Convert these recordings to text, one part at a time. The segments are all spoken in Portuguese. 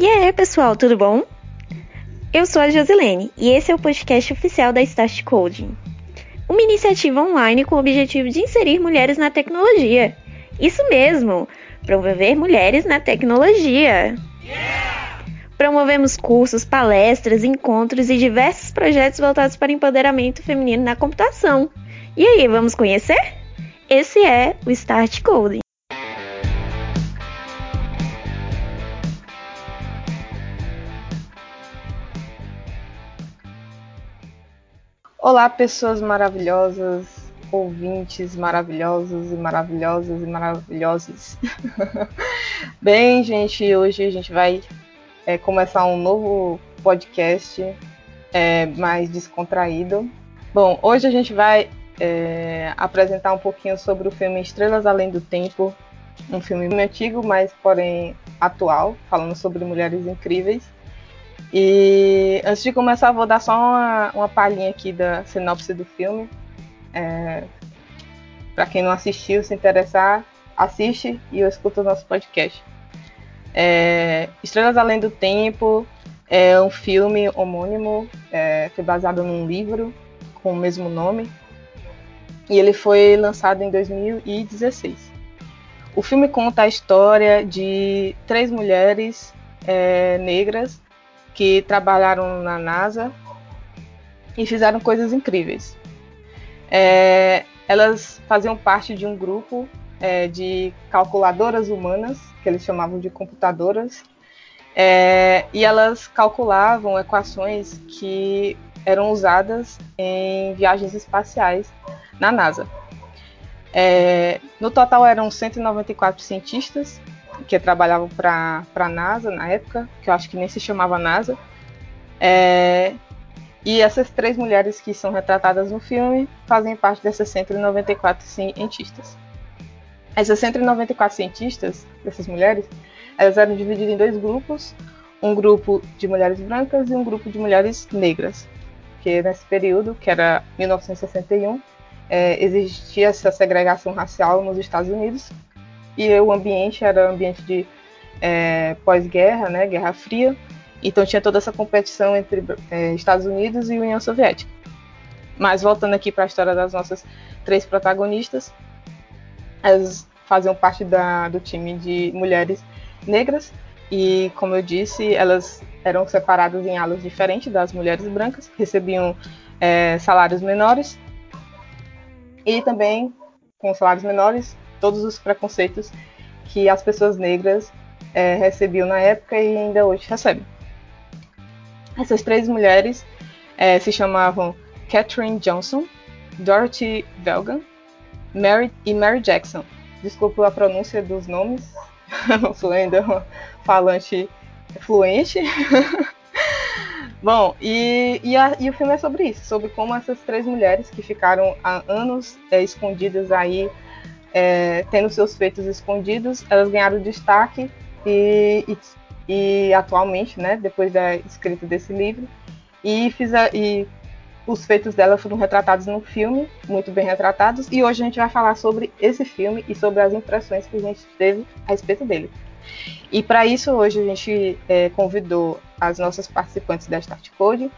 E aí, pessoal, tudo bom? Eu sou a Josilene e esse é o podcast oficial da Start Coding, uma iniciativa online com o objetivo de inserir mulheres na tecnologia. Isso mesmo, promover mulheres na tecnologia. Promovemos cursos, palestras, encontros e diversos projetos voltados para empoderamento feminino na computação. E aí, vamos conhecer? Esse é o Start Coding. Olá, pessoas maravilhosas, ouvintes maravilhosos e maravilhosas e maravilhosos. Bem, gente, hoje a gente vai é, começar um novo podcast é, mais descontraído. Bom, hoje a gente vai é, apresentar um pouquinho sobre o filme Estrelas Além do Tempo, um filme antigo, mas porém atual, falando sobre mulheres incríveis. E antes de começar, vou dar só uma, uma palhinha aqui da sinopse do filme. É, Para quem não assistiu, se interessar, assiste e eu escuto o nosso podcast. É, Estrelas Além do Tempo é um filme homônimo, é, foi baseado num livro com o mesmo nome e ele foi lançado em 2016. O filme conta a história de três mulheres é, negras que trabalharam na NASA e fizeram coisas incríveis. É, elas faziam parte de um grupo é, de calculadoras humanas, que eles chamavam de computadoras, é, e elas calculavam equações que eram usadas em viagens espaciais na NASA. É, no total eram 194 cientistas que trabalhavam para a NASA na época, que eu acho que nem se chamava NASA. É, e essas três mulheres que são retratadas no filme fazem parte dessas 194 cientistas. Essas 194 cientistas, dessas mulheres, elas eram divididas em dois grupos, um grupo de mulheres brancas e um grupo de mulheres negras. Que nesse período, que era 1961, é, existia essa segregação racial nos Estados Unidos e o ambiente era ambiente de é, pós-guerra, né, Guerra Fria. Então tinha toda essa competição entre é, Estados Unidos e União Soviética. Mas voltando aqui para a história das nossas três protagonistas, elas faziam parte da, do time de mulheres negras e, como eu disse, elas eram separadas em alas diferentes das mulheres brancas, recebiam é, salários menores e também com salários menores todos os preconceitos que as pessoas negras é, recebiam na época e ainda hoje recebem. Essas três mulheres é, se chamavam Catherine Johnson, Dorothy Velgan Mary, e Mary Jackson. Desculpa a pronúncia dos nomes, não sou ainda falante fluente. Bom, e, e, a, e, o filme é sobre isso, sobre como essas três mulheres que ficaram há anos é, escondidas aí é, tendo seus feitos escondidos, elas ganharam destaque e, e, e, atualmente, né, depois da escrita desse livro, e, fiz a, e os feitos dela foram retratados no filme, muito bem retratados, e hoje a gente vai falar sobre esse filme e sobre as impressões que a gente teve a respeito dele. E para isso, hoje a gente é, convidou as nossas participantes da Start Code,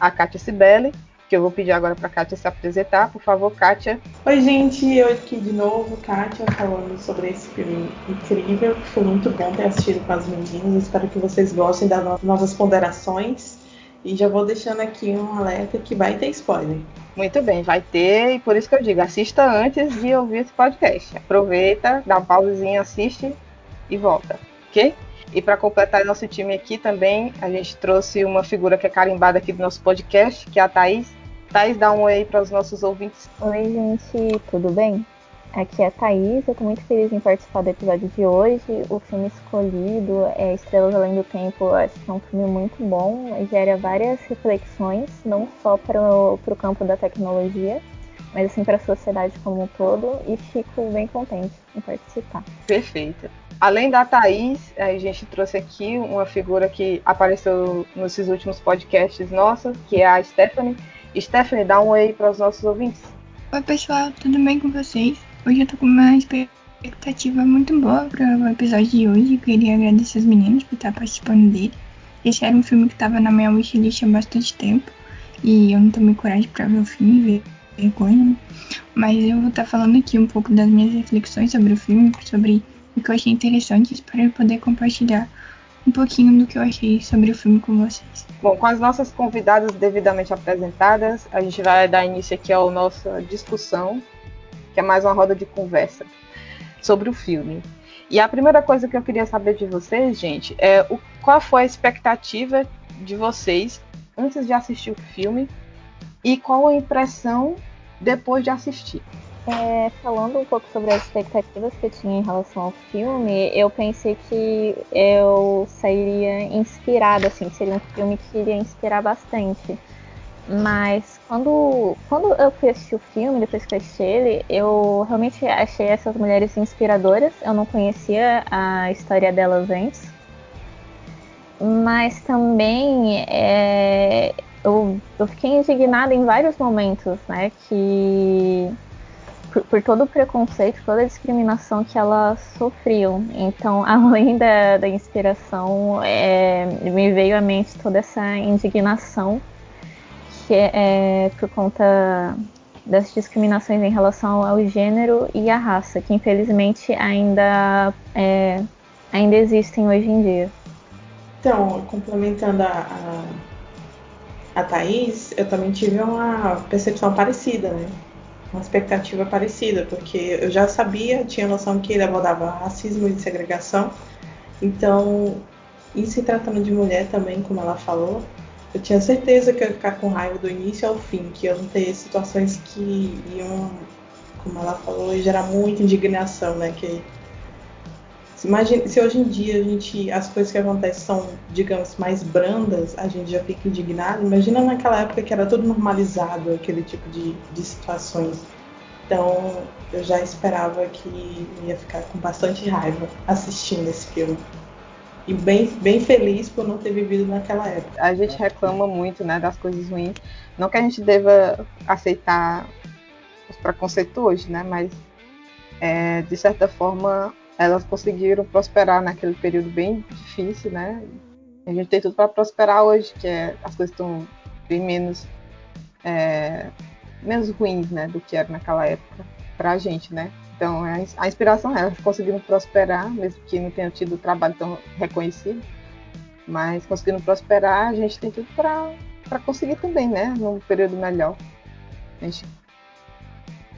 a Kátia Sibeli, que eu vou pedir agora para a Kátia se apresentar. Por favor, Kátia. Oi, gente, eu aqui de novo, Kátia, falando sobre esse filme incrível, que foi muito bom ter assistido com as meninas. Espero que vocês gostem das nossas ponderações. E já vou deixando aqui um alerta que vai ter spoiler. Muito bem, vai ter, e por isso que eu digo, assista antes de ouvir esse podcast. Aproveita, dá uma pausezinha, assiste e volta, ok? E para completar nosso time aqui também, a gente trouxe uma figura que é carimbada aqui do nosso podcast, que é a Thaís. Thaís, dá um oi para os nossos ouvintes. Oi, gente, tudo bem? Aqui é a Thaís, eu estou muito feliz em participar do episódio de hoje. O filme escolhido é Estrelas Além do Tempo, eu acho que é um filme muito bom, gera várias reflexões, não só para o campo da tecnologia, mas assim para a sociedade como um todo, e fico bem contente em participar. Perfeito. Além da Thaís, a gente trouxe aqui uma figura que apareceu nesses últimos podcasts nossos, que é a Stephanie Stephanie, dá um oi para os nossos ouvintes. Oi, pessoal, tudo bem com vocês? Hoje eu tô com uma expectativa muito boa para o episódio de hoje. Eu queria agradecer as meninas por estar participando dele. Esse era um filme que estava na minha wishlist há bastante tempo e eu não tomei coragem para ver o filme, ver vergonha. Né? Mas eu vou estar falando aqui um pouco das minhas reflexões sobre o filme, sobre o que eu achei interessante, espero poder compartilhar um pouquinho do que eu achei sobre o filme com vocês. Bom, com as nossas convidadas devidamente apresentadas, a gente vai dar início aqui à nossa discussão, que é mais uma roda de conversa sobre o filme. E a primeira coisa que eu queria saber de vocês, gente, é o, qual foi a expectativa de vocês antes de assistir o filme e qual a impressão depois de assistir. É, falando um pouco sobre as expectativas que eu tinha em relação ao filme, eu pensei que eu sairia inspirada, assim, seria um filme que iria inspirar bastante. Mas quando, quando eu fui assistir o filme, depois que eu assisti ele, eu realmente achei essas mulheres inspiradoras. Eu não conhecia a história delas antes. Mas também é, eu, eu fiquei indignada em vários momentos, né? Que por, por, todo o preconceito, toda a discriminação que elas sofriam. Então, além da, da inspiração, é, me veio à mente toda essa indignação que é, é por conta das discriminações em relação ao gênero e à raça, que infelizmente ainda, é, ainda existem hoje em dia. Então, complementando a, a, a Thaís, eu também tive uma percepção parecida, né? Uma expectativa parecida, porque eu já sabia, tinha noção que ele abordava racismo e segregação. Então, em se tratando de mulher também, como ela falou, eu tinha certeza que eu ia ficar com raiva do início ao fim, que iam ter situações que iam, como ela falou, gerar muita indignação, né? Que Imagina, se hoje em dia a gente, as coisas que acontecem são, digamos, mais brandas, a gente já fica indignado. Imagina naquela época que era tudo normalizado, aquele tipo de, de situações. Então, eu já esperava que ia ficar com bastante raiva assistindo esse filme. E bem, bem feliz por não ter vivido naquela época. A gente reclama muito né, das coisas ruins. Não que a gente deva aceitar os preconceitos hoje, né? Mas, é, de certa forma, elas conseguiram prosperar naquele período bem difícil, né? A gente tem tudo para prosperar hoje, que é, as coisas estão bem menos é, menos ruins, né, do que era naquela época para a gente, né? Então a, a inspiração é elas conseguiram prosperar, mesmo que não tenham tido trabalho tão reconhecido, mas conseguindo prosperar, a gente tem tudo para conseguir também, né? Num período melhor. A gente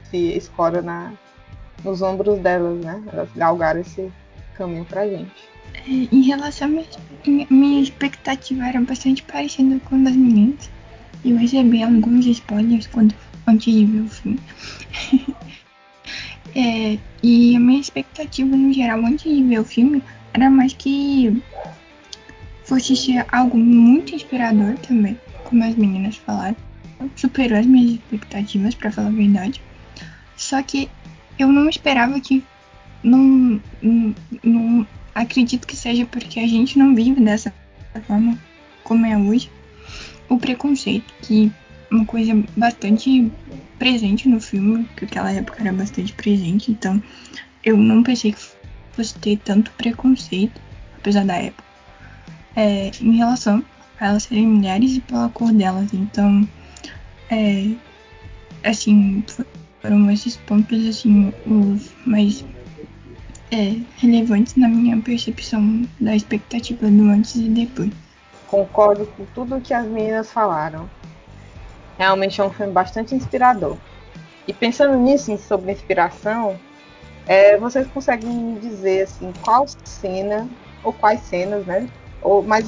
se escora na, nos ombros delas, né? Elas galgaram esse caminho pra gente. É, em relação à minha, minha expectativa era bastante parecida com a das meninas. Eu recebi alguns spoilers quando antes de ver o filme. é, e a minha expectativa no geral antes de ver o filme era mais que fosse ser algo muito inspirador também, como as meninas falaram. Superou as minhas expectativas, para falar a verdade. Só que eu não esperava que. Não, não, não acredito que seja porque a gente não vive dessa forma como é hoje. O preconceito, que é uma coisa bastante presente no filme, que naquela época era bastante presente, então eu não pensei que fosse ter tanto preconceito, apesar da época, é, em relação a elas serem mulheres e pela cor delas. Então, é, assim, foram esses pontos assim os mais é, relevantes na minha percepção da expectativa do antes e depois. Concordo com tudo que as meninas falaram. Realmente é um filme bastante inspirador. E pensando nisso, sobre inspiração, é, vocês conseguem me dizer assim, qual cena, ou quais cenas, né? Ou, mas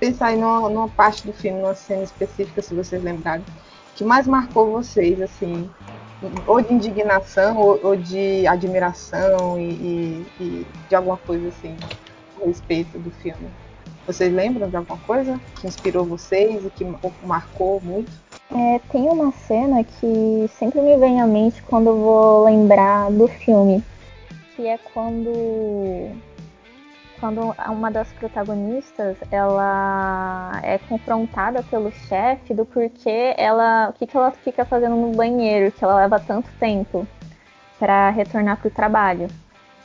pensar em numa, numa parte do filme, numa cena específica, se vocês lembrarem, que mais marcou vocês, assim, ou de indignação ou, ou de admiração e, e, e, de alguma coisa assim a respeito do filme. Vocês lembram de alguma coisa que inspirou vocês e que marcou muito? É, tem uma cena que sempre me vem à mente quando eu vou lembrar do filme, que é quando quando uma das protagonistas ela é confrontada pelo chefe do porquê ela o que, que ela fica fazendo no banheiro que ela leva tanto tempo para retornar para o trabalho.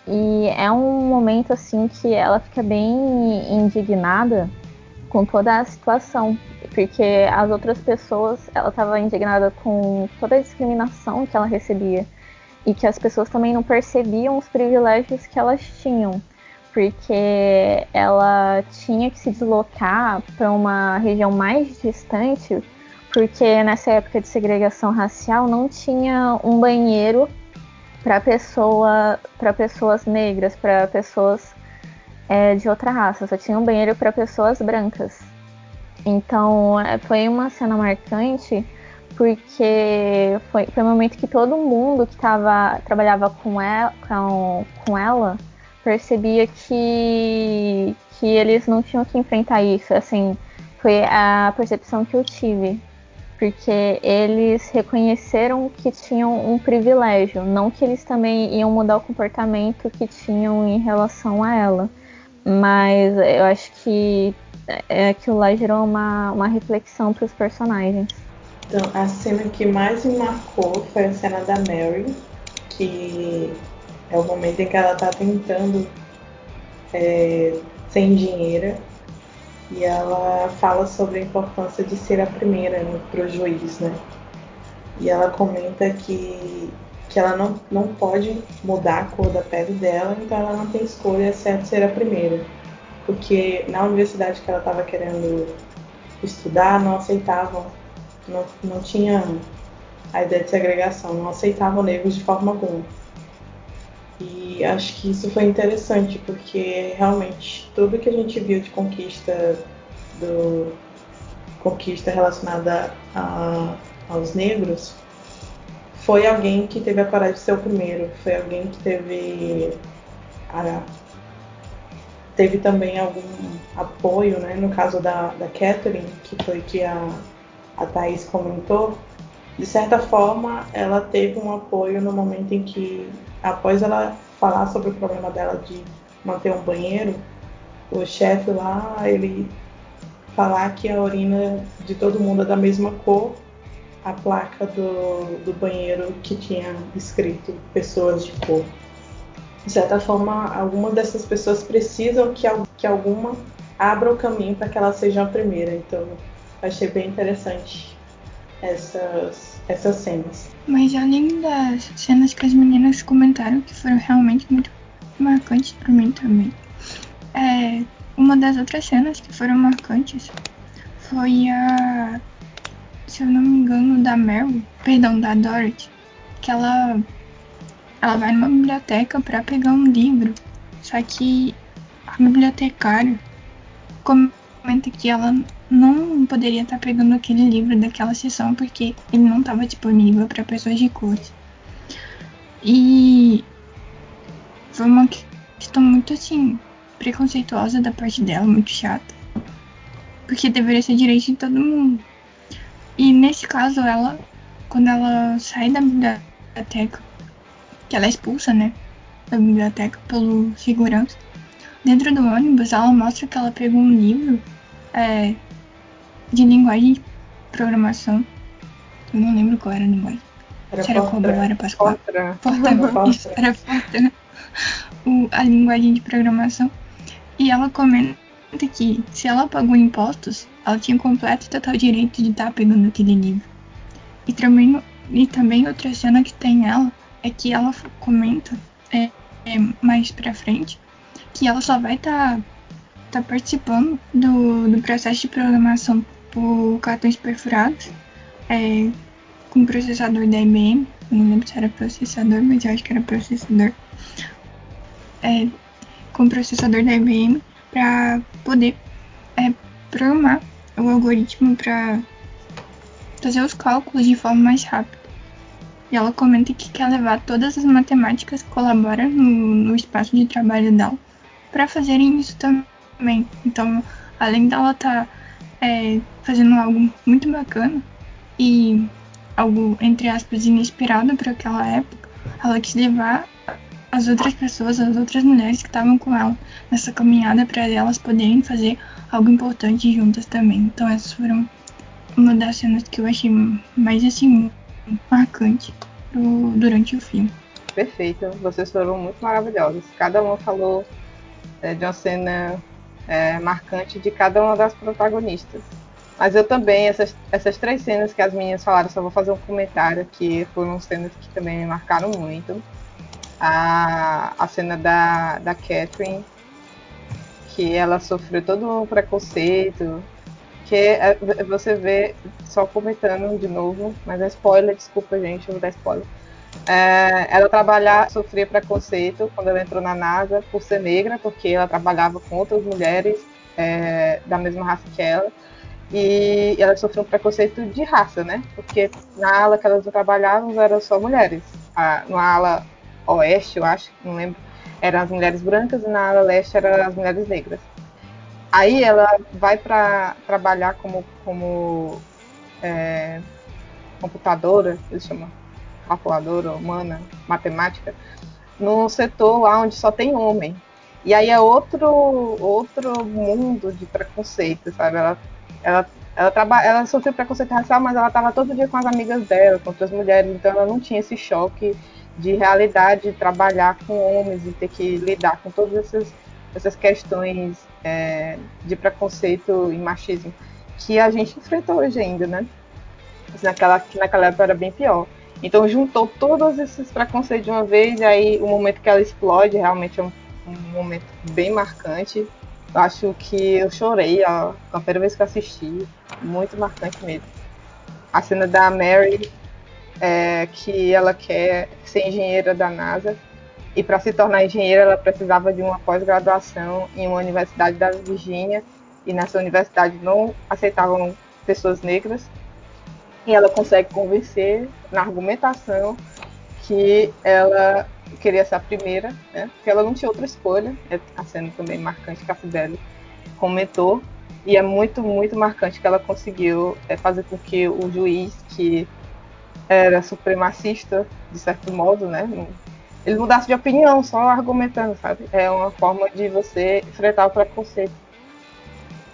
E é um momento assim que ela fica bem indignada com toda a situação, porque as outras pessoas, ela estava indignada com toda a discriminação que ela recebia e que as pessoas também não percebiam os privilégios que elas tinham, porque ela tinha que se deslocar para uma região mais distante, porque nessa época de segregação racial não tinha um banheiro para pessoa, para pessoas negras, para pessoas é, de outra raça, só tinha um banheiro para pessoas brancas. Então é, foi uma cena marcante porque foi, foi um momento que todo mundo que tava, trabalhava com ela, com, com ela percebia que, que eles não tinham que enfrentar isso. Assim, foi a percepção que eu tive. Porque eles reconheceram que tinham um privilégio, não que eles também iam mudar o comportamento que tinham em relação a ela. Mas eu acho que é, aquilo lá gerou uma, uma reflexão para os personagens. Então, a cena que mais me marcou foi a cena da Mary, que é o momento em que ela está tentando é, sem dinheiro e ela fala sobre a importância de ser a primeira né, para o juiz, né? E ela comenta que, que ela não, não pode mudar a cor da pele dela, então ela não tem escolha exceto ser a primeira. Porque na universidade que ela estava querendo estudar, não aceitavam não, não tinha a ideia de segregação, não aceitavam negros de forma alguma. E acho que isso foi interessante, porque realmente tudo que a gente viu de conquista do conquista relacionada a, aos negros foi alguém que teve a coragem de ser o primeiro, foi alguém que teve a, teve também algum apoio, né? No caso da, da Catherine, que foi que a a Thaís comentou, de certa forma ela teve um apoio no momento em que, após ela falar sobre o problema dela de manter um banheiro, o chefe lá, ele falar que a urina de todo mundo é da mesma cor, a placa do, do banheiro que tinha escrito pessoas de cor. De certa forma, algumas dessas pessoas precisam que, que alguma abra o caminho para que ela seja a primeira. Então, achei bem interessante essas, essas cenas. Mas além das cenas que as meninas comentaram, que foram realmente muito marcantes para mim também, é, uma das outras cenas que foram marcantes foi a. Se eu não me engano, da Mel, perdão, da Dorothy, que ela, ela vai numa biblioteca para pegar um livro, só que a bibliotecária comenta que ela não poderia estar pegando aquele livro daquela sessão porque ele não estava disponível para pessoas de cores. E foi uma questão muito assim preconceituosa da parte dela, muito chata. Porque deveria ser direito de todo mundo. E nesse caso ela, quando ela sai da biblioteca, que ela é expulsa, né, da biblioteca pelo segurança, dentro do ônibus ela mostra que ela pegou um livro é, de linguagem de programação. Eu não lembro qual era a linguagem. Era Se era. Cobol, era Pascal. Fortran. Fortran. Isso, era Fortran. O, a linguagem de programação. E ela comenta que se ela pagou impostos, ela tinha completo e total direito de estar pegando aquele livro. E também, e também outra cena que tem ela é que ela comenta é, é, mais pra frente que ela só vai estar tá, tá participando do, do processo de programação por cartões perfurados é, com processador da IBM. Não lembro se era processador, mas eu acho que era processador. É, com processador da IBM para poder é, programar o algoritmo para fazer os cálculos de forma mais rápida. E ela comenta que quer levar todas as matemáticas que colaboram no, no espaço de trabalho dela para fazerem isso também. Então, além dela estar tá, é, fazendo algo muito bacana e algo, entre aspas, inesperado para aquela época, ela quis levar as outras pessoas, as outras mulheres que estavam com ela nessa caminhada para elas poderem fazer algo importante juntas também. Então essas foram uma das cenas que eu achei mais assim marcante pro, durante o filme. perfeita. Vocês foram muito maravilhosos. Cada uma falou é, de uma cena é, marcante de cada uma das protagonistas. Mas eu também, essas, essas três cenas que as meninas falaram, só vou fazer um comentário que foram cenas que também me marcaram muito. A, a cena da, da Catherine, que ela sofreu todo um preconceito, que é, você vê, só comentando de novo, mas é spoiler, desculpa gente, eu vou dar spoiler. É, ela trabalhar, sofria preconceito quando ela entrou na NASA por ser negra, porque ela trabalhava com outras mulheres é, da mesma raça que ela. E ela sofreu um preconceito de raça, né? Porque na ala que elas trabalhavam eram só mulheres. A, na ala oeste, eu acho, não lembro, eram as mulheres brancas e na ala leste eram as mulheres negras. Aí ela vai para trabalhar como, como é, computadora, eles chamam calculadora humana, matemática, num setor lá onde só tem homem. E aí é outro outro mundo de preconceito, sabe? Ela ela ela, traba, ela sofreu preconceito racial, mas ela estava todo dia com as amigas dela, com outras mulheres, então ela não tinha esse choque de realidade de trabalhar com homens e ter que lidar com todas essas essas questões é, de preconceito e machismo que a gente enfrenta hoje ainda, né? Naquela, que naquela época era bem pior. Então juntou todos esses preconceitos de uma vez, e aí o momento que ela explode realmente é um, um momento bem marcante. Acho que eu chorei ó, a primeira vez que assisti, muito marcante mesmo. A cena da Mary, é, que ela quer ser engenheira da NASA, e para se tornar engenheira, ela precisava de uma pós-graduação em uma universidade da Virgínia. E nessa universidade não aceitavam pessoas negras. E ela consegue convencer na argumentação que ela queria ser a primeira, né? Porque ela não tinha outra escolha. É a cena também marcante que a Fidel comentou. E é muito, muito marcante que ela conseguiu é, fazer com que o juiz, que era supremacista, de certo modo, né? ele mudasse de opinião, só argumentando, sabe? É uma forma de você enfrentar o preconceito.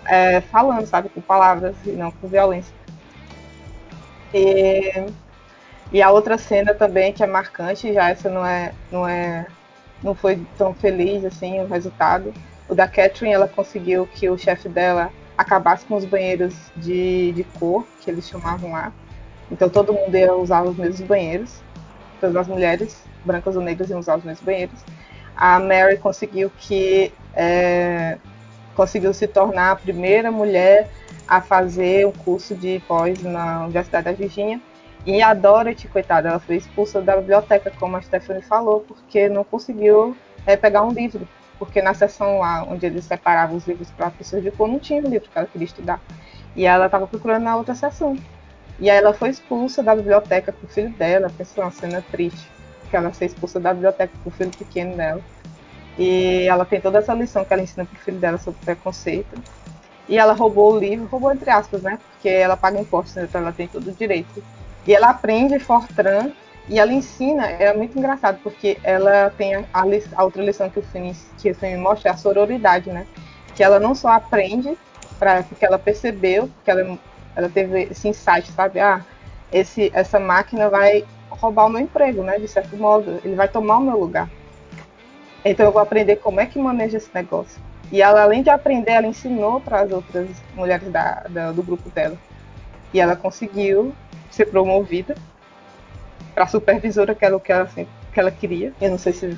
É, falando, sabe? Com palavras e não com violência. E, e a outra cena também que é marcante, já essa não é, não é, não foi tão feliz assim o resultado. O da Catherine, ela conseguiu que o chefe dela acabasse com os banheiros de, de cor, que eles chamavam lá. Então todo mundo ia usar os mesmos banheiros, todas as mulheres brancas ou negras iam usar os mesmos banheiros. A Mary conseguiu que é, conseguiu se tornar a primeira mulher a fazer um curso de pós na Universidade da Virgínia. E a Dorothy, coitada, ela foi expulsa da biblioteca, como a Stephanie falou, porque não conseguiu é, pegar um livro. Porque na seção lá, onde eles separavam os livros para pessoas de cor, não tinha o livro que ela queria estudar. E ela estava procurando na outra seção. E aí ela foi expulsa da biblioteca com o filho dela, pensou uma cena triste que ela ser expulsa da biblioteca com o filho pequeno dela. E ela tem toda essa lição que ela ensina pro filho dela sobre preconceito. E ela roubou o livro, roubou entre aspas, né? Porque ela paga impostos, então ela tem todo o direito. E ela aprende Fortran e ela ensina, é muito engraçado, porque ela tem a, a, outra lição que o, filme, que o filme mostra, é a sororidade, né? Que ela não só aprende pra, porque ela percebeu, porque ela, ela teve esse insight, sabe? Ah, esse, essa máquina vai roubar o meu emprego, né? De certo modo, ele vai tomar o meu lugar. Então eu vou aprender como é que maneja esse negócio. E ela, além de aprender, ela ensinou para as outras mulheres da, da, do grupo dela. E ela conseguiu ser promovida para supervisora, que era o que ela, assim, que ela queria. Eu não sei se,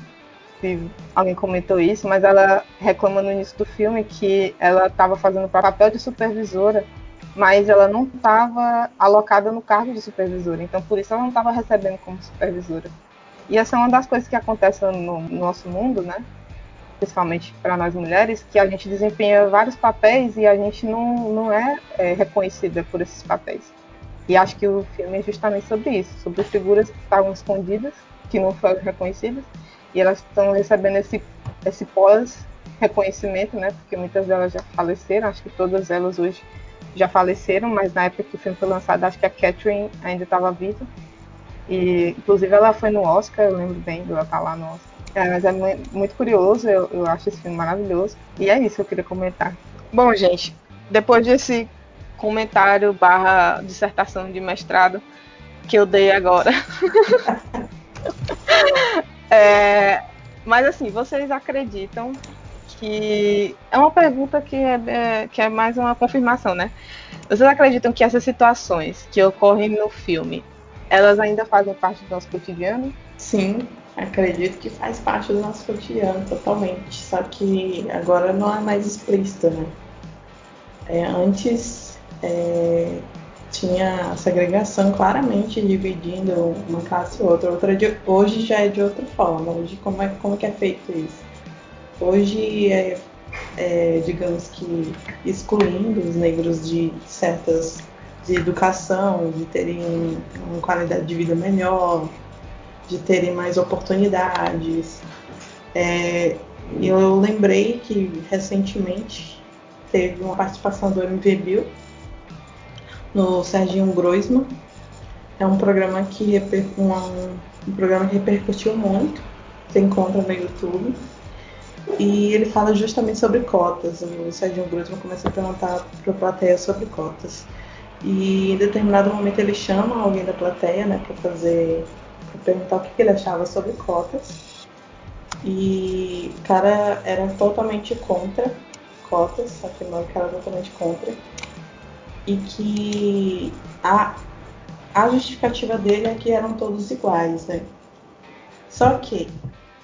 se alguém comentou isso, mas ela reclama no início do filme que ela estava fazendo papel de supervisora mas ela não estava alocada no cargo de supervisora, então por isso ela não estava recebendo como supervisora. E essa é uma das coisas que acontece no nosso mundo, né? Principalmente para nós mulheres, que a gente desempenha vários papéis e a gente não, não é, é reconhecida por esses papéis. E acho que o filme é justamente sobre isso, sobre figuras que estavam escondidas, que não foram reconhecidas, e elas estão recebendo esse, esse pós-reconhecimento, né? Porque muitas delas já faleceram, acho que todas elas hoje já faleceram, mas na época que o filme foi lançado, acho que a Catherine ainda estava viva. E, inclusive, ela foi no Oscar, eu lembro bem dela estar tá lá no Oscar. É, mas é muito curioso, eu, eu acho esse filme maravilhoso. E é isso que eu queria comentar. Bom, gente, depois desse comentário barra dissertação de mestrado que eu dei agora. É, mas assim, vocês acreditam que é uma pergunta que é, é, que é mais uma confirmação, né? Vocês acreditam que essas situações que ocorrem no filme, elas ainda fazem parte do nosso cotidiano? Sim, acredito que faz parte do nosso cotidiano totalmente. Só que agora não é mais explícito, né? É, antes é, tinha segregação claramente dividindo uma classe e outra. outra de, hoje já é de outra forma. Hoje como é, como é que é feito isso? Hoje é, é, digamos que excluindo os negros de certas de educação, de terem uma qualidade de vida melhor, de terem mais oportunidades. É, eu lembrei que recentemente teve uma participação do MV no Serginho Groisman. É um programa que um, um programa que repercutiu muito, você encontra no YouTube. E ele fala justamente sobre cotas. O Serginho Groisman começa a perguntar para a plateia sobre cotas. E em determinado momento ele chama alguém da plateia, né, para fazer, perguntar o que, ele achava sobre cotas. E o cara era totalmente contra cotas, afirmando que era totalmente contra e que a, a justificativa dele é que eram todos iguais, né? Só que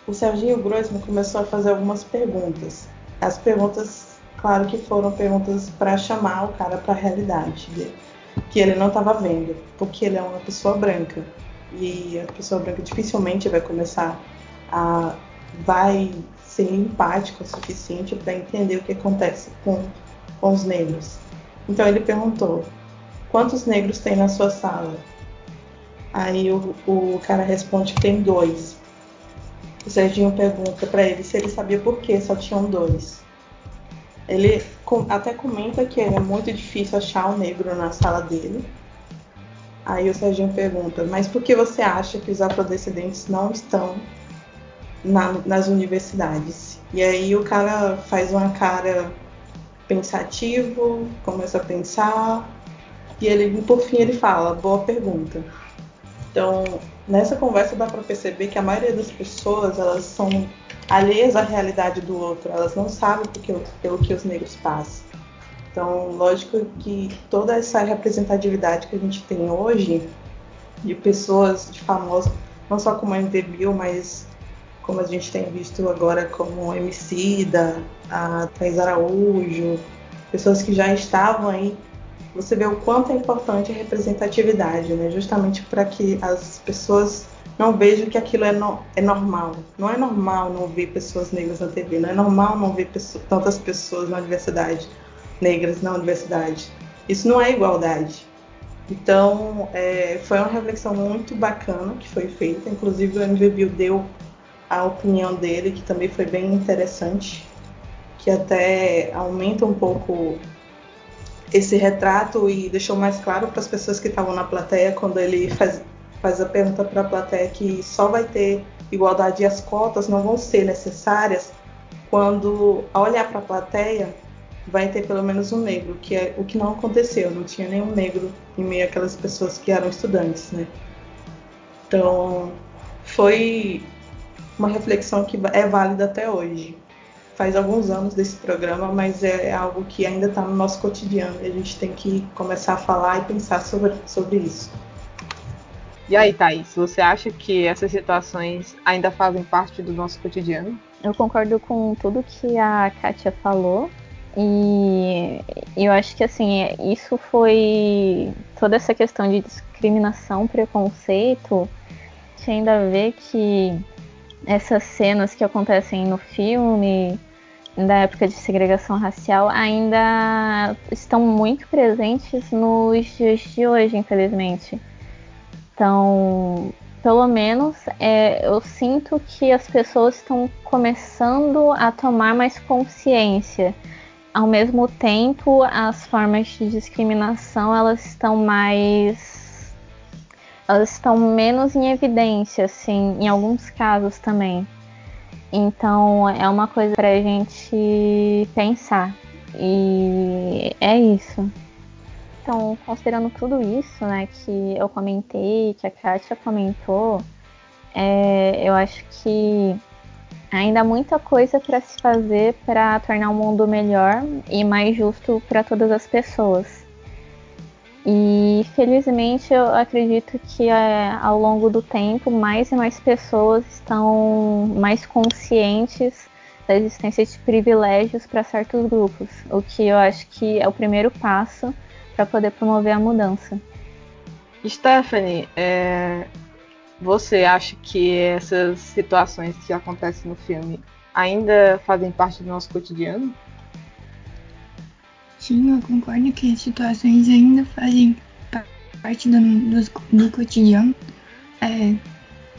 o Serginho Groisman começou a fazer algumas perguntas. As perguntas, claro que foram perguntas para chamar o cara para a realidade dele, que ele não estava vendo, porque ele é uma pessoa branca e a pessoa branca dificilmente vai começar a vai ser empático o suficiente para entender o que acontece com, com os negros. Então ele perguntou: quantos negros tem na sua sala? Aí o, o cara responde tem dois. O Serginho pergunta para ele se ele sabia por que só tinham dois. Ele até comenta que é muito difícil achar um negro na sala dele. Aí o Serginho pergunta: mas por que você acha que os afrodescendentes não estão na, nas universidades? E aí o cara faz uma cara pensativo, começa a pensar e ele, por fim, ele fala: boa pergunta. Então, nessa conversa dá para perceber que a maioria das pessoas elas são alheias à realidade do outro, elas não sabem porque, pelo que os negros passam. Então, lógico que toda essa representatividade que a gente tem hoje de pessoas de famosos, não só como a Bill, mas como a gente tem visto agora como MC da a Thais Araújo, pessoas que já estavam aí, você vê o quanto é importante a representatividade, né? Justamente para que as pessoas não vejam que aquilo é, no, é normal. Não é normal não ver pessoas negras na TV, não é normal não ver pessoas, tantas pessoas na universidade, negras na universidade. Isso não é igualdade. Então, é, foi uma reflexão muito bacana que foi feita. Inclusive, o MVBio deu a opinião dele, que também foi bem interessante, que até aumenta um pouco esse retrato e deixou mais claro para as pessoas que estavam na plateia quando ele faz, faz a pergunta para a plateia que só vai ter igualdade e as cotas não vão ser necessárias quando ao olhar para a plateia vai ter pelo menos um negro, que é o que não aconteceu, não tinha nenhum negro em meio àquelas pessoas que eram estudantes, né? Então, foi uma reflexão que é válida até hoje. Faz alguns anos desse programa, mas é algo que ainda está no nosso cotidiano e a gente tem que começar a falar e pensar sobre, sobre isso. E aí, Thaís, você acha que essas situações ainda fazem parte do nosso cotidiano? Eu concordo com tudo que a Kátia falou. E eu acho que assim, isso foi toda essa questão de discriminação, preconceito, tem ainda a ver que essas cenas que acontecem no filme da época de segregação racial ainda estão muito presentes nos dias de hoje, infelizmente. Então, pelo menos é, eu sinto que as pessoas estão começando a tomar mais consciência. Ao mesmo tempo, as formas de discriminação elas estão mais elas estão menos em evidência, assim, em alguns casos também. Então é uma coisa para a gente pensar. E é isso. Então, considerando tudo isso, né, que eu comentei, que a Kátia comentou, é, eu acho que ainda muita coisa para se fazer para tornar o mundo melhor e mais justo para todas as pessoas. E felizmente eu acredito que é, ao longo do tempo mais e mais pessoas estão mais conscientes da existência de privilégios para certos grupos, o que eu acho que é o primeiro passo para poder promover a mudança. Stephanie, é, você acha que essas situações que acontecem no filme ainda fazem parte do nosso cotidiano? Sim, eu concordo que as situações ainda fazem parte do, do, do cotidiano é,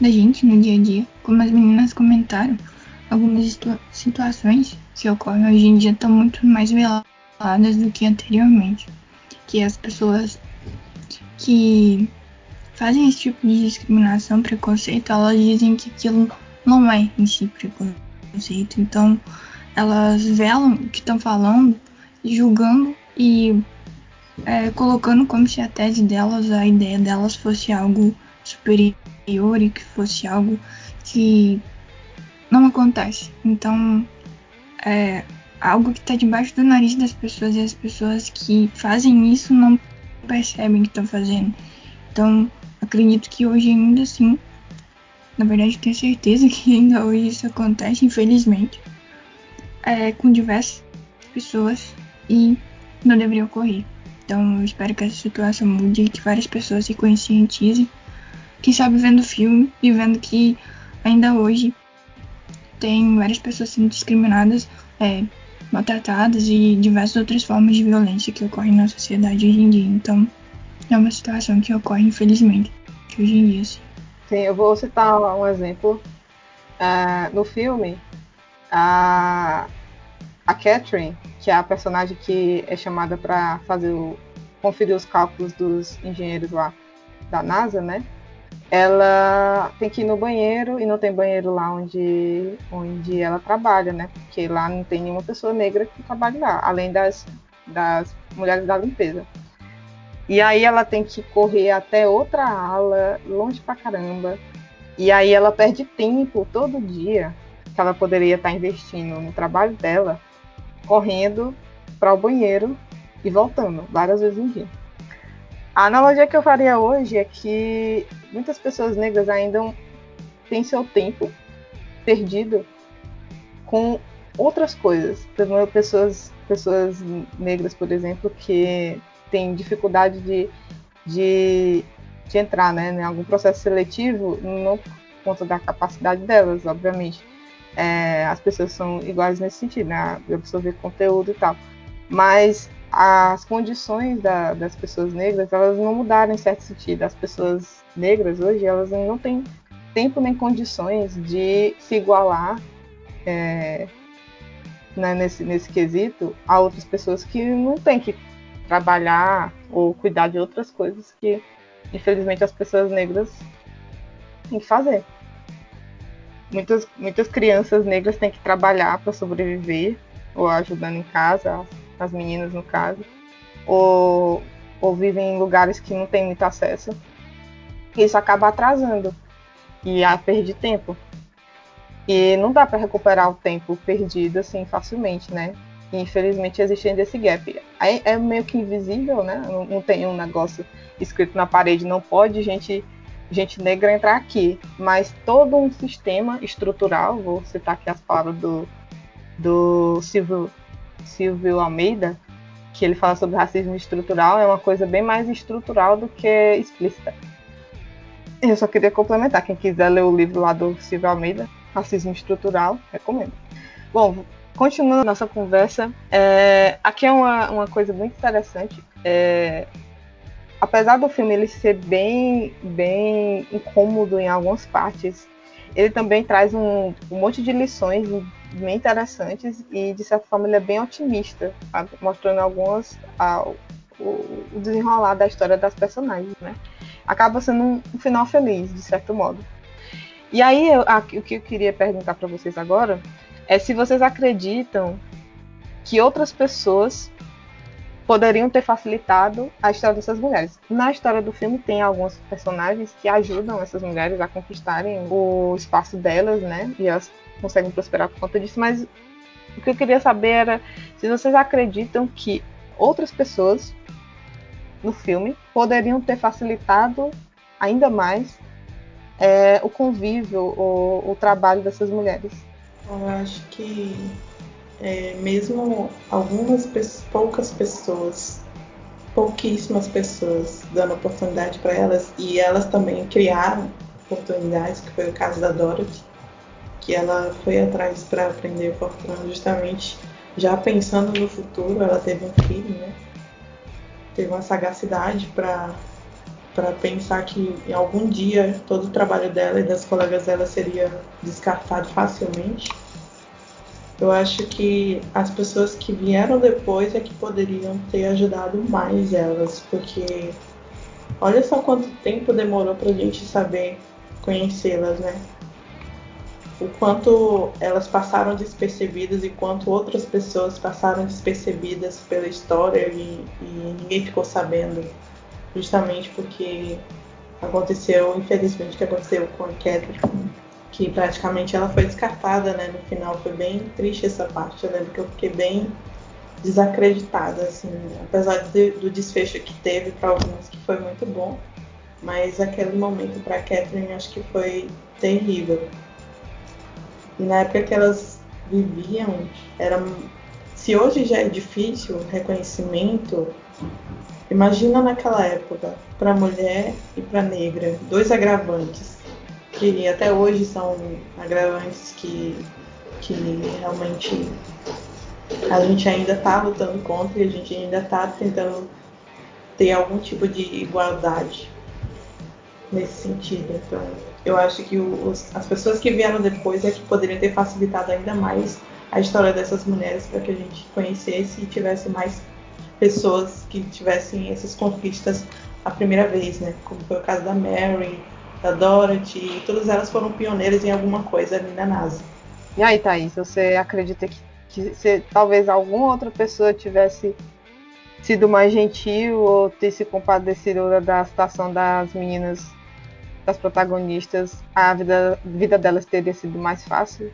da gente no dia a dia. Como as meninas comentaram, algumas situações que ocorrem hoje em dia estão muito mais veladas do que anteriormente. Que as pessoas que fazem esse tipo de discriminação, preconceito, elas dizem que aquilo não é em si preconceito. Então, elas velam o que estão falando, julgando e é, colocando como se a tese delas, a ideia delas fosse algo superior e que fosse algo que não acontece. Então, é algo que está debaixo do nariz das pessoas e as pessoas que fazem isso não percebem que estão fazendo. Então, acredito que hoje ainda assim, na verdade tenho certeza que ainda hoje isso acontece, infelizmente, é, com diversas pessoas e não deveria ocorrer. Então eu espero que essa situação mude e que várias pessoas se conscientizem, quem sabe vendo o filme e vendo que ainda hoje tem várias pessoas sendo discriminadas, é, maltratadas e diversas outras formas de violência que ocorrem na sociedade hoje em dia. Então é uma situação que ocorre, infelizmente, hoje em dia. Sim, sim eu vou citar um exemplo. Uh, no filme, a, a Catherine, que é a personagem que é chamada para fazer o, conferir os cálculos dos engenheiros lá da NASA, né? Ela tem que ir no banheiro e não tem banheiro lá onde, onde ela trabalha, né? Porque lá não tem nenhuma pessoa negra que trabalhe lá, além das, das mulheres da limpeza. E aí ela tem que correr até outra ala, longe pra caramba. E aí ela perde tempo todo dia que ela poderia estar investindo no trabalho dela, correndo para o banheiro e voltando várias vezes no dia. A analogia que eu faria hoje é que muitas pessoas negras ainda têm seu tempo perdido com outras coisas. Pessoas, pessoas negras, por exemplo, que tem dificuldade de, de, de entrar né, em algum processo seletivo, não por conta da capacidade delas, obviamente. É, as pessoas são iguais nesse sentido, né, de absorver conteúdo e tal. Mas as condições da, das pessoas negras, elas não mudaram em certo sentido. As pessoas negras hoje, elas não têm tempo nem condições de se igualar é, né, nesse, nesse quesito a outras pessoas que não têm que trabalhar ou cuidar de outras coisas que, infelizmente, as pessoas negras têm que fazer. Muitas, muitas crianças negras têm que trabalhar para sobreviver, ou ajudando em casa, as meninas no caso, ou, ou vivem em lugares que não têm muito acesso. Isso acaba atrasando e a perder tempo. E não dá para recuperar o tempo perdido assim facilmente, né? Infelizmente existe ainda esse gap. Aí é meio que invisível, né? Não, não, tem um negócio escrito na parede, não pode gente, gente negra entrar aqui. Mas todo um sistema estrutural, vou citar aqui as palavras do, do Silvio, Silvio Almeida, que ele fala sobre racismo estrutural, é uma coisa bem mais estrutural do que explícita. Eu só queria complementar, quem quiser ler o livro lá do Silvio Almeida, Racismo Estrutural, recomendo. Bom, continuando nossa conversa, é, aqui é uma, uma coisa muito interessante. É, apesar do filme ele ser bem, bem incômodo em algumas partes, ele também traz um, um monte de lições bem interessantes e de certa forma ele é bem otimista, sabe? mostrando algumas a, o, o, desenrolar da história das personagens, né? Acaba sendo um, um final feliz de certo modo. E aí eu, a, o que eu queria perguntar para vocês agora é se vocês acreditam que outras pessoas poderiam ter facilitado a história dessas mulheres. Na história do filme tem alguns personagens que ajudam essas mulheres a conquistarem o espaço delas, né? E elas conseguem prosperar por conta disso, mas o que eu queria saber era se vocês acreditam que outras pessoas no filme poderiam ter facilitado ainda mais é, o convívio, o, o trabalho dessas mulheres. Eu acho que é, mesmo algumas poucas pessoas, pouquíssimas pessoas dando oportunidade para elas e elas também criaram oportunidades, que foi o caso da Dorothy, que ela foi atrás para aprender Fortran justamente já pensando no futuro, ela teve um filho, né? Teve uma sagacidade para para pensar que em algum dia todo o trabalho dela e das colegas dela seria descartado facilmente. Eu acho que as pessoas que vieram depois é que poderiam ter ajudado mais elas, porque olha só quanto tempo demorou para a gente saber conhecê-las, né? O quanto elas passaram despercebidas e quanto outras pessoas passaram despercebidas pela história e, e ninguém ficou sabendo, justamente porque aconteceu, infelizmente, o que aconteceu com a Catherine que praticamente ela foi descartada, né? No final foi bem triste essa parte. Eu lembro que eu fiquei bem desacreditada, assim, apesar de, do desfecho que teve para alguns que foi muito bom, mas aquele momento para Catherine acho que foi terrível. E na época que elas viviam, era se hoje já é difícil o reconhecimento, imagina naquela época para mulher e para negra, dois agravantes que até hoje são agravantes que, que realmente a gente ainda está lutando contra e a gente ainda está tentando ter algum tipo de igualdade nesse sentido. Então, eu acho que os, as pessoas que vieram depois é que poderiam ter facilitado ainda mais a história dessas mulheres para que a gente conhecesse e tivesse mais pessoas que tivessem essas conquistas a primeira vez, né? Como foi o caso da Mary, da Dorothy, todas elas foram pioneiras em alguma coisa ali na NASA. E aí, Thaís, você acredita que, que se talvez alguma outra pessoa tivesse sido mais gentil ou ter se compadecido da situação das meninas, das protagonistas, a vida, vida delas teria sido mais fácil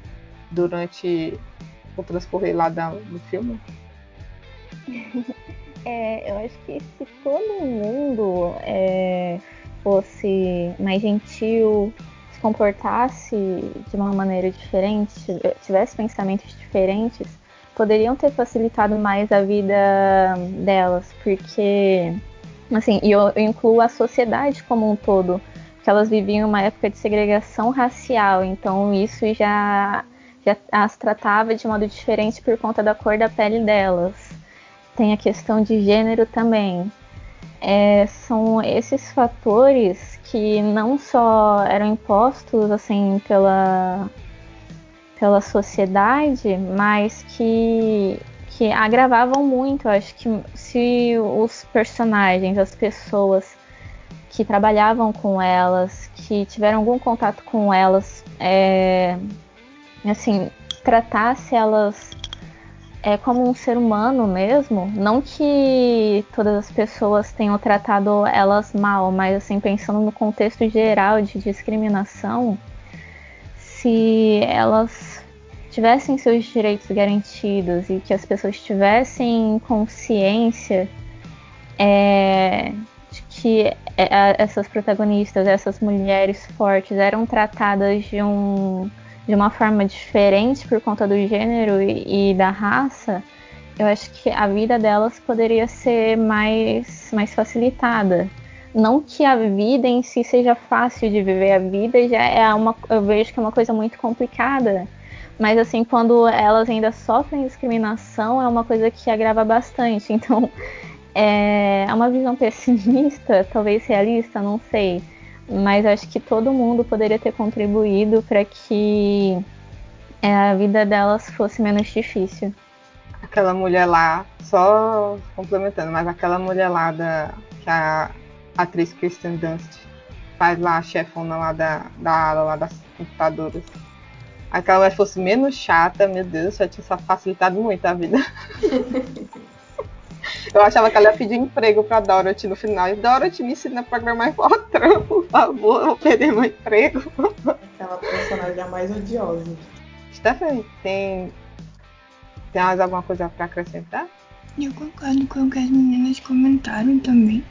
durante o transcorrer lá da, do filme? É, eu acho que se todo mundo é, fosse mais gentil, se comportasse de uma maneira diferente, tivesse pensamentos diferentes, poderiam ter facilitado mais a vida delas, porque assim, e eu, eu incluo a sociedade como um todo, que elas viviam uma época de segregação racial, então isso já, já as tratava de modo diferente por conta da cor da pele delas. Tem a questão de gênero também é, são esses fatores que não só eram impostos assim pela pela sociedade, mas que que agravavam muito. Eu acho que se os personagens, as pessoas que trabalhavam com elas, que tiveram algum contato com elas, é, assim, tratasse elas é como um ser humano mesmo. Não que todas as pessoas tenham tratado elas mal, mas assim, pensando no contexto geral de discriminação, se elas tivessem seus direitos garantidos e que as pessoas tivessem consciência é, de que é, essas protagonistas, essas mulheres fortes eram tratadas de um de uma forma diferente por conta do gênero e, e da raça, eu acho que a vida delas poderia ser mais, mais facilitada. Não que a vida em si seja fácil de viver, a vida já é uma, eu vejo que é uma coisa muito complicada. Mas assim, quando elas ainda sofrem discriminação, é uma coisa que agrava bastante. Então, é uma visão pessimista, talvez realista, não sei mas acho que todo mundo poderia ter contribuído para que é, a vida delas fosse menos difícil. Aquela mulher lá, só complementando, mas aquela mulher lá da, que a atriz Kristen Dunst faz lá a chefona lá da, da ala lá das computadoras. Aquela mulher fosse menos chata, meu Deus, já tinha facilitado muito a vida. Eu achava que ela ia pedir emprego pra Dorothy no final. E Dorothy me ensina a programar em Fortran, por favor, eu vou perder meu emprego. Aquela personagem a mais odiosa. Stephanie, tem, tem mais alguma coisa pra acrescentar? Eu concordo com o que as meninas comentaram também.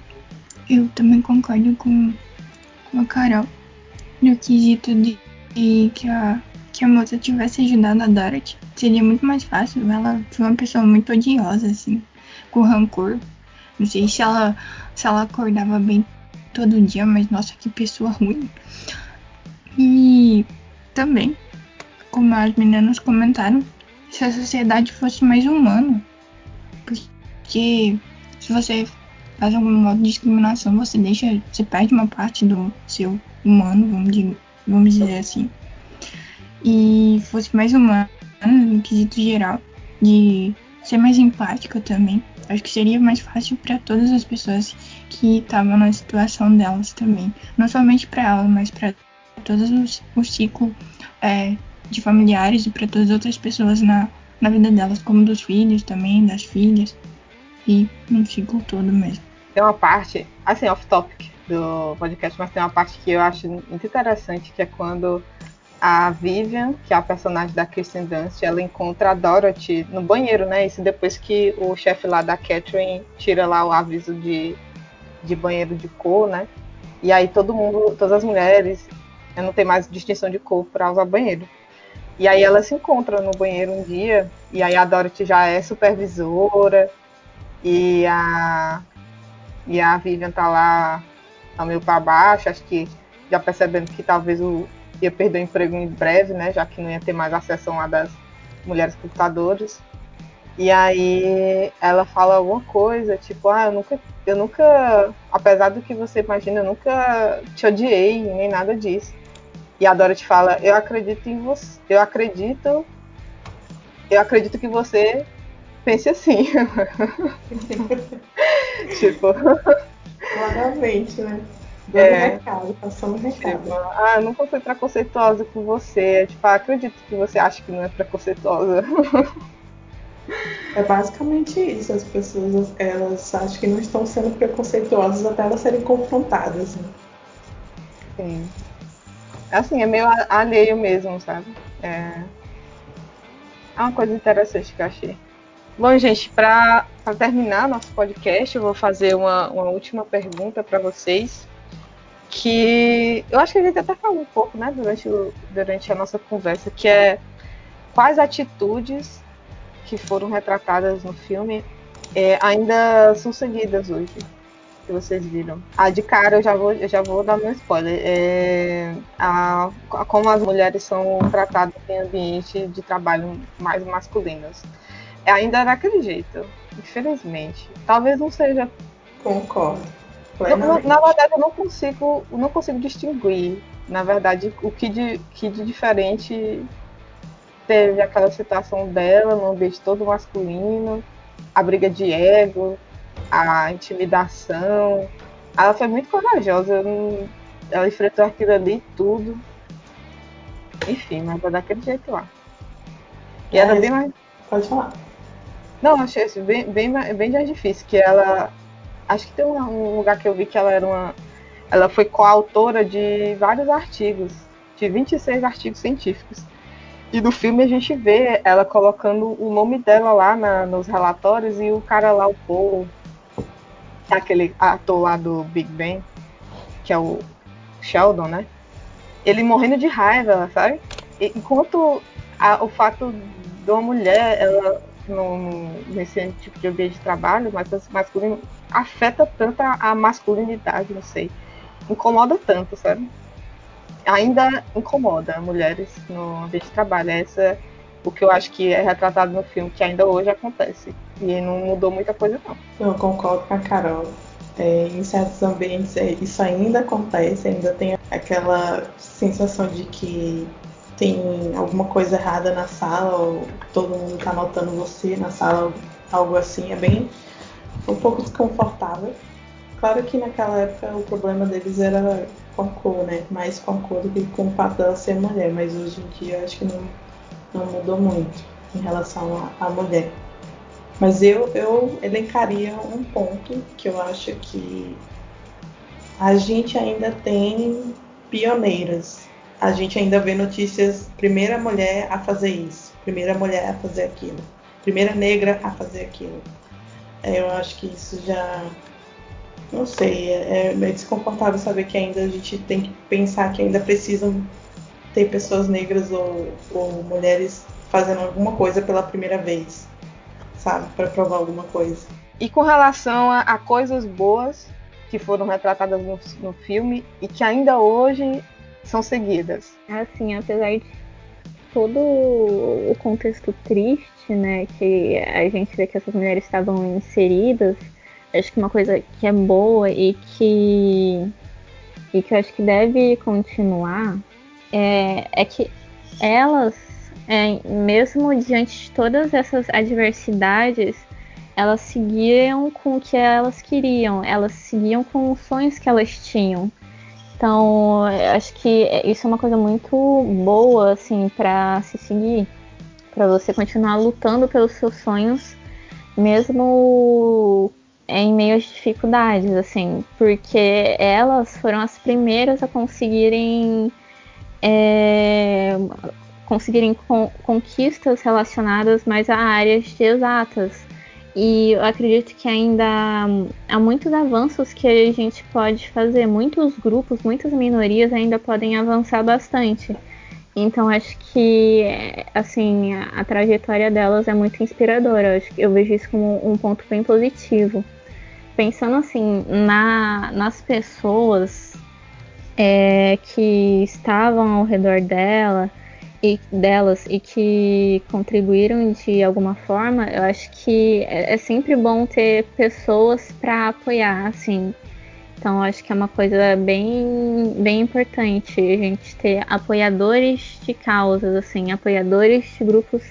Eu também concordo com, com a Carol no quesito de, de que, a, que a moça tivesse ajudado a Dorothy. Seria muito mais fácil. Ela foi uma pessoa muito odiosa, assim, com rancor. Não sei se ela, se ela acordava bem todo dia, mas nossa, que pessoa ruim. E também, como as meninas comentaram, se a sociedade fosse mais humana. Porque se você faz algum modo de discriminação, você deixa. Você perde uma parte do seu humano, vamos dizer, vamos dizer assim. E fosse mais humano no quesito geral, de ser mais empática também. Acho que seria mais fácil para todas as pessoas que estavam na situação delas também. Não somente para elas, mas para todos os, o ciclo é, de familiares e para todas as outras pessoas na, na vida delas, como dos filhos também, das filhas, e no ciclo todo mesmo. Tem uma parte, assim, off-topic do podcast, mas tem uma parte que eu acho muito interessante, que é quando a Vivian, que é a personagem da Kristen Dunst, ela encontra a Dorothy no banheiro, né? Isso depois que o chefe lá da Catherine tira lá o aviso de, de banheiro de cor, né? E aí todo mundo, todas as mulheres, não tem mais distinção de cor para usar banheiro. E aí ela se encontra no banheiro um dia, e aí a Dorothy já é supervisora, e a, e a Vivian tá lá, tá meio para baixo, acho que já percebendo que talvez o, ia perder o emprego em breve, né? Já que não ia ter mais acesso lá das mulheres computadores. E aí ela fala alguma coisa, tipo, ah, eu nunca, eu nunca, apesar do que você imagina, eu nunca te odiei, nem nada disso. E a Dorothy fala, eu acredito em você, eu acredito, eu acredito que você pense assim. tipo. Claramente, né? Dando é, recado, passando recado. Tipo, ah, nunca fui preconceituosa com você. Tipo, ah, acredito que você acha que não é preconceituosa. É basicamente isso. As pessoas elas acham que não estão sendo preconceituosas até elas serem confrontadas. Né? Sim. Assim, é meio alheio mesmo, sabe? É, é uma coisa interessante que eu achei. Bom, gente, para terminar nosso podcast, eu vou fazer uma, uma última pergunta para vocês que eu acho que a gente até falou um pouco, né, durante, o, durante a nossa conversa, que é quais atitudes que foram retratadas no filme é, ainda são seguidas hoje, que vocês viram. A de cara eu já vou, eu já vou dar meu spoiler. É, a, a, como as mulheres são tratadas em ambiente de trabalho mais masculinos. É, ainda é daquele jeito, infelizmente. Talvez não seja. Concordo na verdade, eu não consigo, não consigo distinguir. Na verdade, o que de, que de diferente teve aquela situação dela no ambiente todo masculino, a briga de ego, a intimidação. Ela foi muito corajosa, ela enfrentou aquilo ali e tudo. Enfim, mas vai daquele jeito lá. E é, era bem mais. Pode falar. Não, achei isso bem, bem, bem mais difícil, que ela Acho que tem um, lugar que eu vi que ela era uma. Ela foi coautora de vários artigos, de 26 artigos científicos. E no filme a gente vê ela colocando o nome dela lá na, nos relatórios e o cara lá, o Paul, é aquele ator lá do Big Bang, que é o Sheldon, né? Ele morrendo de raiva, sabe? Enquanto a, o fato de uma mulher, ela no, nesse tipo de ambiente de trabalho, mas masculino, afeta tanto a, a masculinidade, não sei. Incomoda tanto, sabe? Ainda incomoda mulheres no ambiente de trabalho. Essa o que eu acho que é retratado no filme, que ainda hoje acontece. E não mudou muita coisa, não. Eu concordo com a Carol. É, em certos ambientes é, isso ainda acontece, ainda tem aquela sensação de que tem alguma coisa errada na sala, ou todo mundo está notando você na sala, algo assim, é bem um pouco desconfortável. Claro que naquela época o problema deles era com a cor, né? Mais com a cor do que com o fato dela ser mulher, mas hoje em dia acho que não, não mudou muito em relação à mulher. Mas eu, eu elencaria um ponto que eu acho que a gente ainda tem pioneiras. A gente ainda vê notícias, primeira mulher a fazer isso, primeira mulher a fazer aquilo, primeira negra a fazer aquilo. É, eu acho que isso já. Não sei, é, é desconfortável saber que ainda a gente tem que pensar que ainda precisam ter pessoas negras ou, ou mulheres fazendo alguma coisa pela primeira vez, sabe? Para provar alguma coisa. E com relação a, a, coisas boas que foram retratadas no, no filme e que ainda hoje são seguidas. Assim, apesar de todo o contexto triste, né, que a gente vê que essas mulheres estavam inseridas, acho que uma coisa que é boa e que e que eu acho que deve continuar é, é que elas, é, mesmo diante de todas essas adversidades, elas seguiam com o que elas queriam, elas seguiam com os sonhos que elas tinham. Então, acho que isso é uma coisa muito boa, assim, para se seguir, para você continuar lutando pelos seus sonhos, mesmo em meio às dificuldades, assim, porque elas foram as primeiras a conseguirem é, conseguirem con conquistas relacionadas mais a áreas de exatas. E eu acredito que ainda há muitos avanços que a gente pode fazer, muitos grupos, muitas minorias ainda podem avançar bastante. Então acho que assim a, trajetória delas é muito inspiradora. Eu, eu vejo isso como um ponto bem positivo. Pensando assim na, nas pessoas é, que estavam ao redor dela e delas e que contribuíram de alguma forma, eu acho que é, é sempre bom ter pessoas para apoiar, assim. Então acho que é uma coisa bem, bem importante a gente ter apoiadores de causas, assim, apoiadores de grupos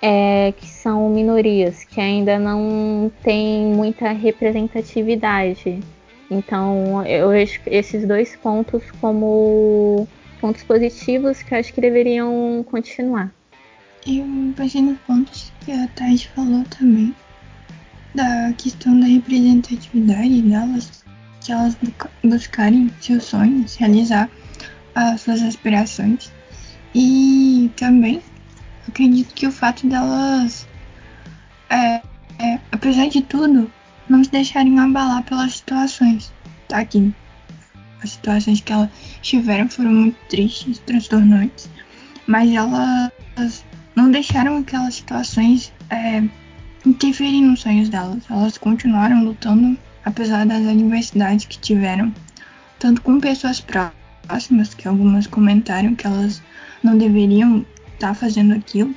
é, que são minorias, que ainda não tem muita representatividade. Então, eu vejo esses dois pontos como pontos positivos que eu acho que deveriam continuar. Eu pensei nos pontos que a Thais falou também, da questão da representatividade delas, que elas buscarem seus sonhos, realizar as suas aspirações. E também acredito que o fato delas, é, é, apesar de tudo, não se deixarem abalar pelas situações. Tá aqui. As situações que elas tiveram foram muito tristes, transtornantes, mas elas não deixaram aquelas situações é, interferir nos sonhos delas. Elas continuaram lutando, apesar das adversidades que tiveram, tanto com pessoas próximas, que algumas comentaram que elas não deveriam estar tá fazendo aquilo,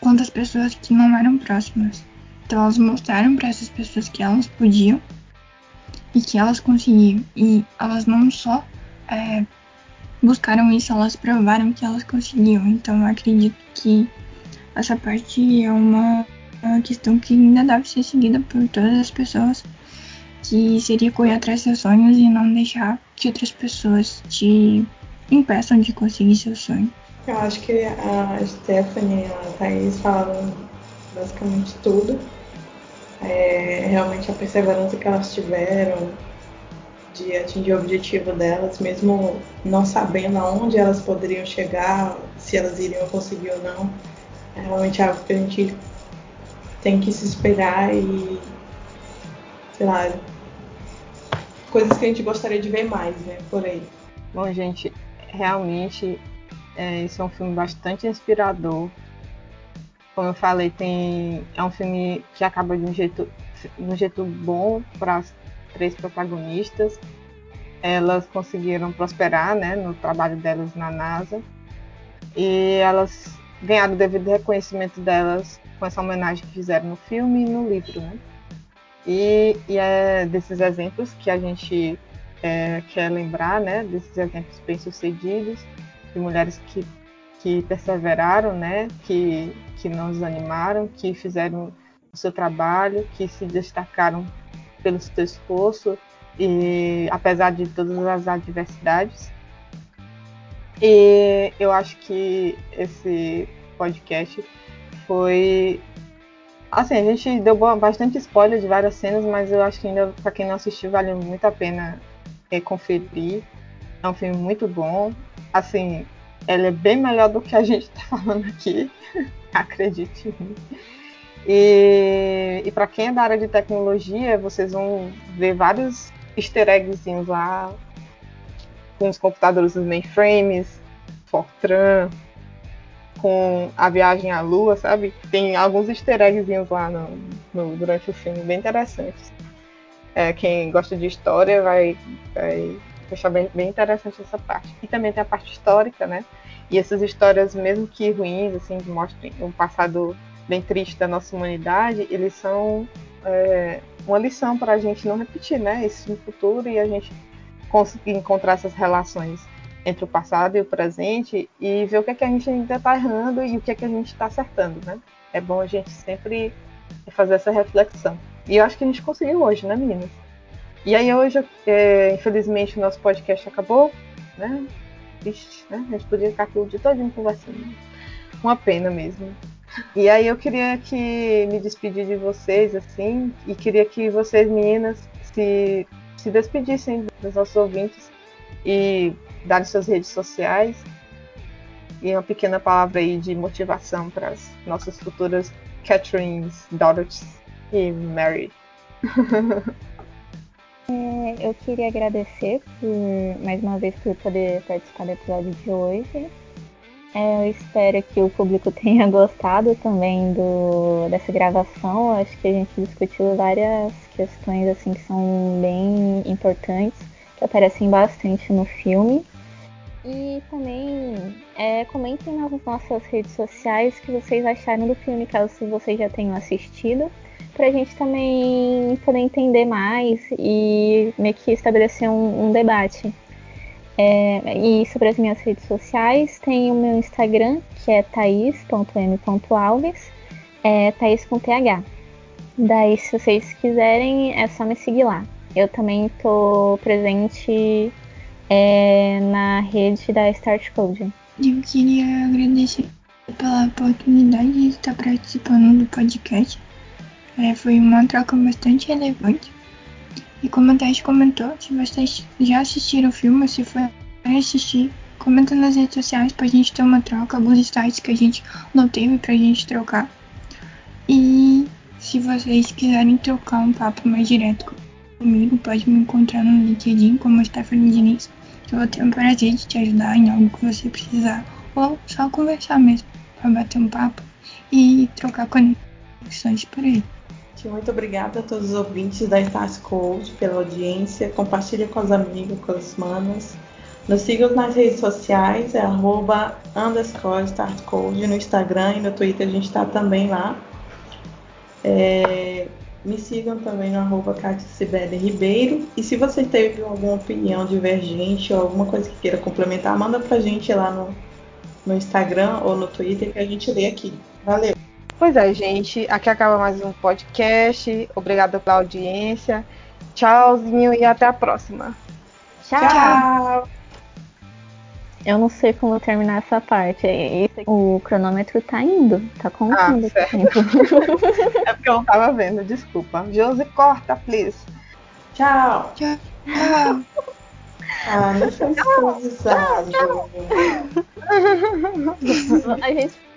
quanto as pessoas que não eram próximas. Então elas mostraram para essas pessoas que elas podiam e que elas conseguiam. E elas não só é, buscaram isso, elas provaram que elas conseguiam. Então eu acredito que essa parte é uma, uma questão que ainda deve ser seguida por todas as pessoas, que seria correr atrás seus sonhos e não deixar que outras pessoas te impeçam de conseguir seus sonhos. Eu acho que a Stephanie e a Thaís falaram basicamente tudo é, realmente a perseverança que elas tiveram de atingir o objetivo delas, mesmo não sabendo aonde elas poderiam chegar, se elas iriam conseguir ou não, é realmente algo que a gente tem que se espelhar e, sei lá, coisas que a gente gostaria de ver mais, né, por aí. Bom, gente, realmente é, isso é um filme bastante inspirador como eu falei, tem é um filme que acaba de um jeito, de um jeito bom para as três protagonistas. Elas conseguiram prosperar, né, no trabalho delas na NASA e elas ganharam o devido reconhecimento delas com essa homenagem que fizeram no filme e no livro, né? E, e é desses exemplos que a gente é, quer lembrar, né? Desses exemplos bem-sucedidos de mulheres que que perseveraram, né? Que, que não desanimaram, que fizeram o seu trabalho, que se destacaram pelo seu esforço e apesar de todas as adversidades. E eu acho que esse podcast foi Assim, a gente deu bastante spoiler de várias cenas, mas eu acho que ainda, pra quem não assistiu, vale muito a pena é, conferir. É um filme muito bom. Assim, ele é bem melhor do que a gente tá falando aqui. Acredite em mim. E, e para quem é da área de tecnologia, vocês vão ver vários easter eggzinhos lá com os computadores dos mainframes, Fortran, com a viagem à Lua, sabe? Tem alguns easter eggzinhos lá no, no, durante o filme, bem interessantes. É, quem gosta de história vai, vai achar bem, bem interessante essa parte. E também tem a parte histórica, né? E essas histórias, mesmo que ruins, assim, que mostrem um passado bem triste da nossa humanidade, eles são é, uma lição para a gente não repetir, né? Isso no futuro e a gente conseguir encontrar essas relações entre o passado e o presente e ver o que, é que a gente ainda está errando e o que, é que a gente está acertando, né? É bom a gente sempre fazer essa reflexão. E eu acho que a gente conseguiu hoje, né, meninas? E aí hoje, é, infelizmente, o nosso podcast acabou, né? Triste, né? A gente podia ficar aqui o dia todo conversando. Uma pena mesmo. E aí eu queria que me despedir de vocês, assim, e queria que vocês, meninas, se, se despedissem dos nossos ouvintes e dar suas redes sociais e uma pequena palavra aí de motivação para as nossas futuras Catherine's Daughters e Mary. é, eu queria agradecer por mais uma vez por poder participar do episódio de hoje. É, eu espero que o público tenha gostado também do, dessa gravação. Acho que a gente discutiu várias questões assim que são bem importantes, que aparecem bastante no filme. E também é, comentem nas nossas redes sociais o que vocês acharam do filme, caso vocês já tenham assistido, para a gente também poder entender mais e meio que estabelecer um, um debate. É, e sobre as minhas redes sociais, tem o meu Instagram, que é thais.m.alves, é com TH. Daí, se vocês quiserem, é só me seguir lá. Eu também estou presente é, na rede da Start Code. Eu queria agradecer pela oportunidade de estar participando do podcast. É, foi uma troca bastante relevante. E como a Thaís comentou, se vocês já assistiram o filme, se for assistir, comenta nas redes sociais pra gente ter uma troca, alguns sites que a gente não teve pra gente trocar. E se vocês quiserem trocar um papo mais direto comigo, pode me encontrar no LinkedIn como Stephanie Diniz, eu vou ter um prazer de te ajudar em algo que você precisar, ou só conversar mesmo, pra bater um papo e trocar conexões por aí. Muito obrigada a todos os ouvintes da Stars Code pela audiência. Compartilhe com os amigos, com as manas. Nos sigam nas redes sociais, é arroba underscore startcode no Instagram e no Twitter a gente está também lá. É, me sigam também no arroba Ribeiro. E se você teve alguma opinião divergente ou alguma coisa que queira complementar, manda pra gente lá no, no Instagram ou no Twitter que a gente lê aqui. Valeu! Pois é, gente. Aqui acaba mais um podcast. Obrigada pela audiência. Tchauzinho e até a próxima. Tchau. Tchau. Eu não sei como terminar essa parte. O cronômetro tá indo, tá contando ah, o tempo. é porque eu não tava vendo, desculpa. Josi, corta, please. Tchau. Tchau. Ah, não foi improvisado. A gente